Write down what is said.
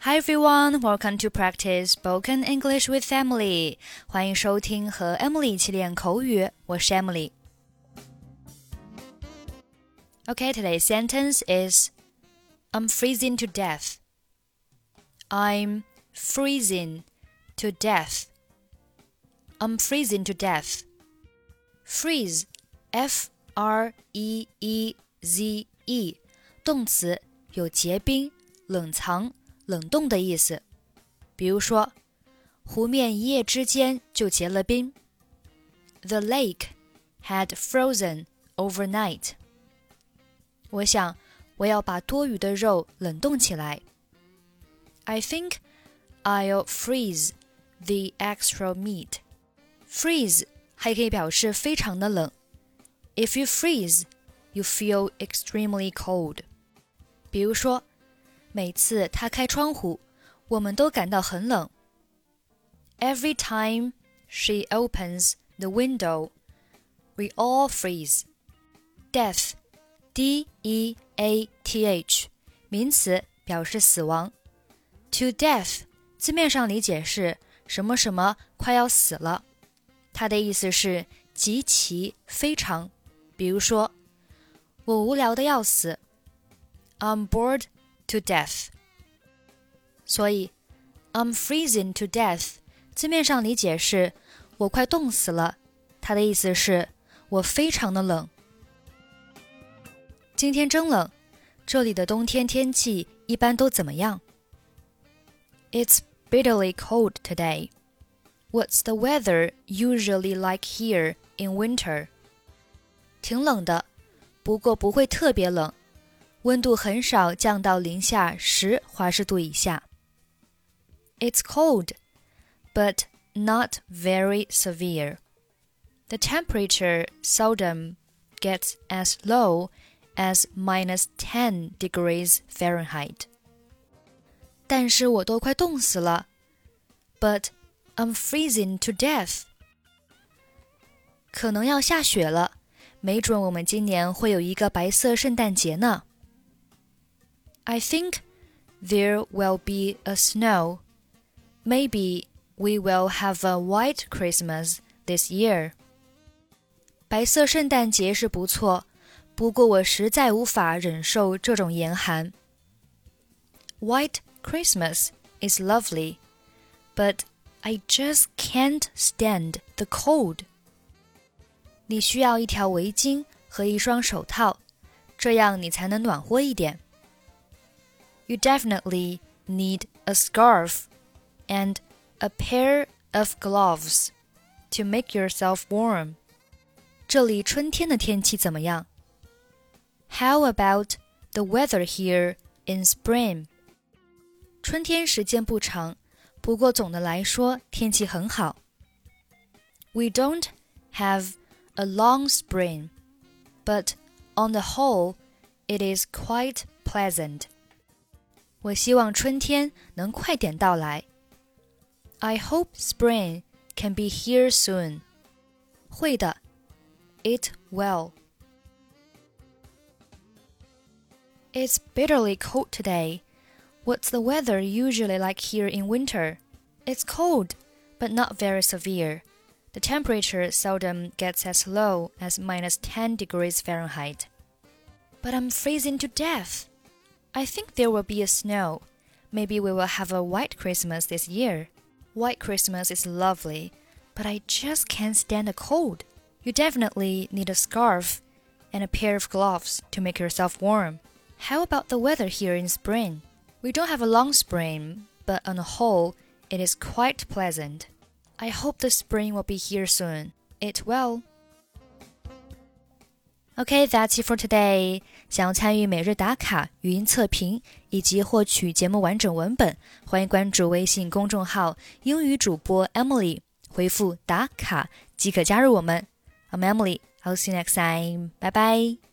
Hi everyone, welcome to practice spoken English with Emily. 欢迎收听和 Emily 一起练口语，我是 Emily。Okay, today's sentence is I'm freezing to death. I'm freezing to death. I'm freezing to death. Freeze, F R E E Z E，动词，有结冰、冷藏。 冷冻的意思。比如说，湖面一夜之间就结了冰。The lake had frozen overnight。我想我要把多余的肉冷冻起来。I think I'll freeze the extra meat. Freeze 还可以表示非常的冷。If you freeze, you feel extremely cold. 比如说。 每次他开窗户，我们都感到很冷。Every time she opens the window, we all freeze. Death, D-E-A-T-H，名词，表示死亡。To death，字面上理解是什么什么快要死了，它的意思是极其非常。比如说，我无聊的要死。I'm bored to death。所以，I'm freezing to death，字面上理解是我快冻死了，它的意思是我非常的冷。今天真冷，这里的冬天天气一般都怎么样？It's bitterly cold today. What's the weather usually like here in winter? 挺冷的，不过不会特别冷。 温度很少降到零下十华氏度以下。It's cold, but not very severe. The temperature seldom gets as low as minus 10 degrees Fahrenheit. 但是我都快冻死了。But I'm freezing to death. 可能要下雪了，没准我们今年会有一个白色圣诞节呢。 I think there will be a snow. Maybe we will have a white Christmas this year. 白色圣诞节是不错，不过我实在无法忍受这种严寒。White Christmas is lovely, but I just can't stand the cold. 你需要一条围巾和一双手套，这样你才能暖和一点。 you definitely need a scarf and a pair of gloves to make yourself warm. 这里春天的天气怎么样？How about the weather here in spring? 春天时间不长，不过总的来说天气很好。We don't have a long spring, but on the whole, it is quite pleasant. 我希望春天能快点到来。I hope spring can be here soon. 会的，It will. It's bitterly cold today. What's the weather usually like here in winter? It's cold, but not very severe. The temperature seldom gets as low as minus 10 degrees Fahrenheit. But I'm freezing to death. I think there will be a snow. Maybe we will have a white Christmas this year. White Christmas is lovely, but I just can't stand the cold. You definitely need a scarf and a pair of gloves to make yourself warm. How about the weather here in spring? We don't have a long spring, but on the whole, it is quite pleasant. I hope the spring will be here soon. It will. Okay, that's it for today. 想要参与每日打卡、语音测评以及获取节目完整文本，欢迎关注微信公众号“英语主播 Emily”，回复“打卡”即可加入我们。I'm Emily. I'll see you next time. Bye bye.